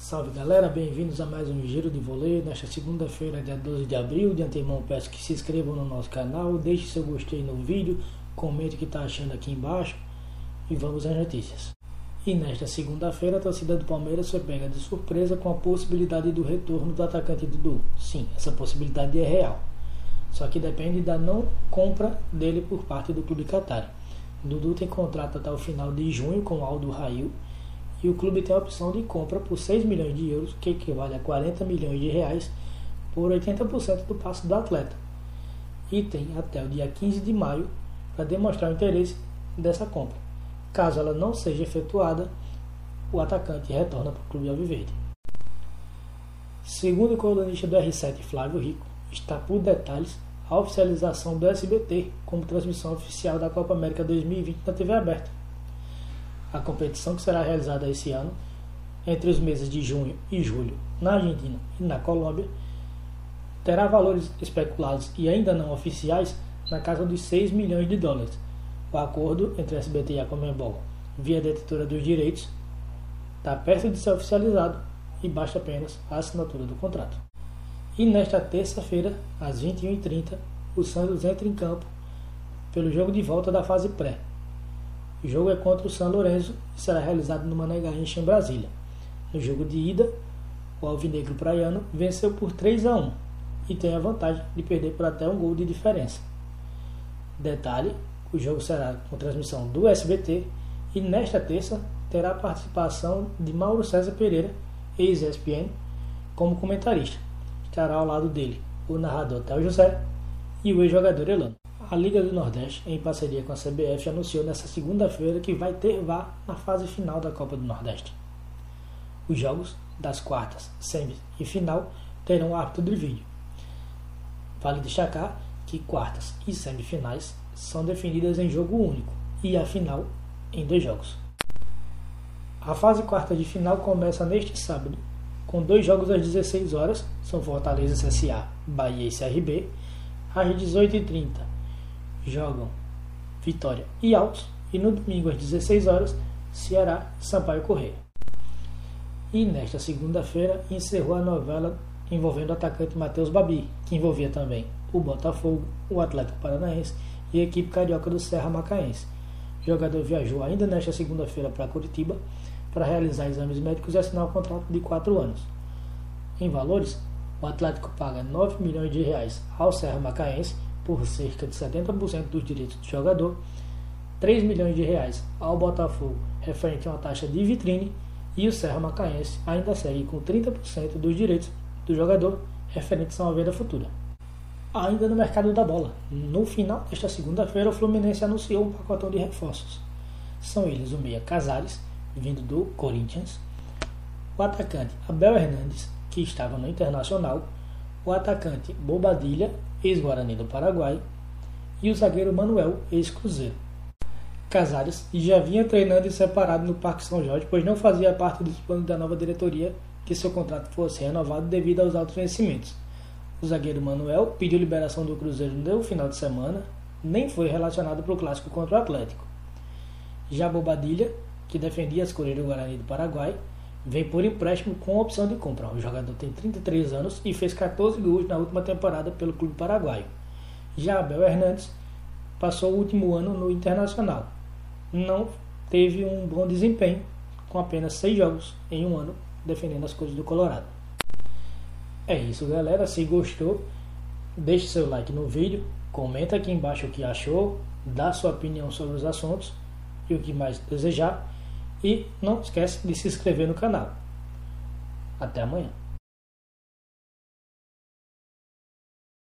Salve galera, bem-vindos a mais um Giro de Voleio nesta segunda-feira, dia 12 de abril. De antemão peço que se inscrevam no nosso canal, deixe seu gostei no vídeo, comente o que está achando aqui embaixo e vamos às notícias. E nesta segunda-feira, a torcida do Palmeiras foi pega de surpresa com a possibilidade do retorno do atacante Dudu. Sim, essa possibilidade é real, só que depende da não compra dele por parte do clube Qatar. Dudu tem contrato até o final de junho com Aldo Rail e o clube tem a opção de compra por 6 milhões de euros, que equivale a 40 milhões de reais, por 80% do passe do atleta. E tem até o dia 15 de maio para demonstrar o interesse dessa compra. Caso ela não seja efetuada, o atacante retorna para o clube alviverde. Segundo o colunista do R7 Flávio Rico, está por detalhes a oficialização do SBT como transmissão oficial da Copa América 2020 na TV aberta. A competição que será realizada esse ano, entre os meses de junho e julho, na Argentina e na Colômbia, terá valores especulados e ainda não oficiais na casa dos 6 milhões de dólares. O acordo entre a SBT e a Comembol, via detetora dos direitos, está perto de ser oficializado e basta apenas a assinatura do contrato. E nesta terça-feira, às 21h30, o Santos entra em campo pelo jogo de volta da fase pré, o jogo é contra o São Lourenço e será realizado no Mané Garrincha, em Brasília. No jogo de ida, o Alvinegro Praiano venceu por 3 a 1 e tem a vantagem de perder por até um gol de diferença. Detalhe: o jogo será com transmissão do SBT e nesta terça terá a participação de Mauro César Pereira, ex-ESPN, como comentarista. Estará ao lado dele o narrador Théo José e o ex-jogador Elano. A Liga do Nordeste, em parceria com a CBF, anunciou nesta segunda-feira que vai ter VAR na fase final da Copa do Nordeste. Os jogos das quartas, semi e final terão árbitro de vídeo. Vale destacar que quartas e semifinais são definidas em jogo único e a final em dois jogos. A fase quarta de final começa neste sábado, com dois jogos às 16 horas, são Fortaleza CSA, Bahia e CRB, às 18h30 jogam Vitória e Altos. E no domingo às 16 horas, Ceará e Sampaio Correia. E nesta segunda-feira encerrou a novela envolvendo o atacante Matheus Babi, que envolvia também o Botafogo, o Atlético Paranaense e a equipe carioca do Serra Macaense. O jogador viajou ainda nesta segunda-feira para Curitiba para realizar exames médicos e assinar um contrato de 4 anos. Em valores, o Atlético paga 9 milhões de reais ao Serra Macaense por cerca de 70% dos direitos do jogador, 3 milhões de reais ao Botafogo referente a uma taxa de vitrine e o Serra Macaense ainda segue com 30% dos direitos do jogador referentes a uma venda futura. Ainda no mercado da bola, no final desta segunda-feira o Fluminense anunciou um pacotão de reforços. São eles o meia Casares, vindo do Corinthians, o atacante Abel Hernandes, que estava no Internacional, o atacante Bobadilha, ex-Guarani do Paraguai, e o zagueiro Manuel, ex-Cruzeiro. Casares já vinha treinando e separado no Parque São Jorge, pois não fazia parte dos planos da nova diretoria que seu contrato fosse renovado devido aos altos vencimentos. O zagueiro Manuel pediu liberação do Cruzeiro no final de semana, nem foi relacionado para o clássico contra o Atlético. Já Bobadilha, que defendia as cores do Guarani do Paraguai, vem por empréstimo com opção de compra. O jogador tem 33 anos e fez 14 gols na última temporada pelo clube paraguaio. Já Abel Hernandes passou o último ano no Internacional. Não teve um bom desempenho, com apenas 6 jogos em um ano defendendo as cores do Colorado. É isso, galera. Se gostou, deixe seu like no vídeo, comenta aqui embaixo o que achou, dá sua opinião sobre os assuntos e o que mais desejar. E não esquece de se inscrever no canal. Até amanhã.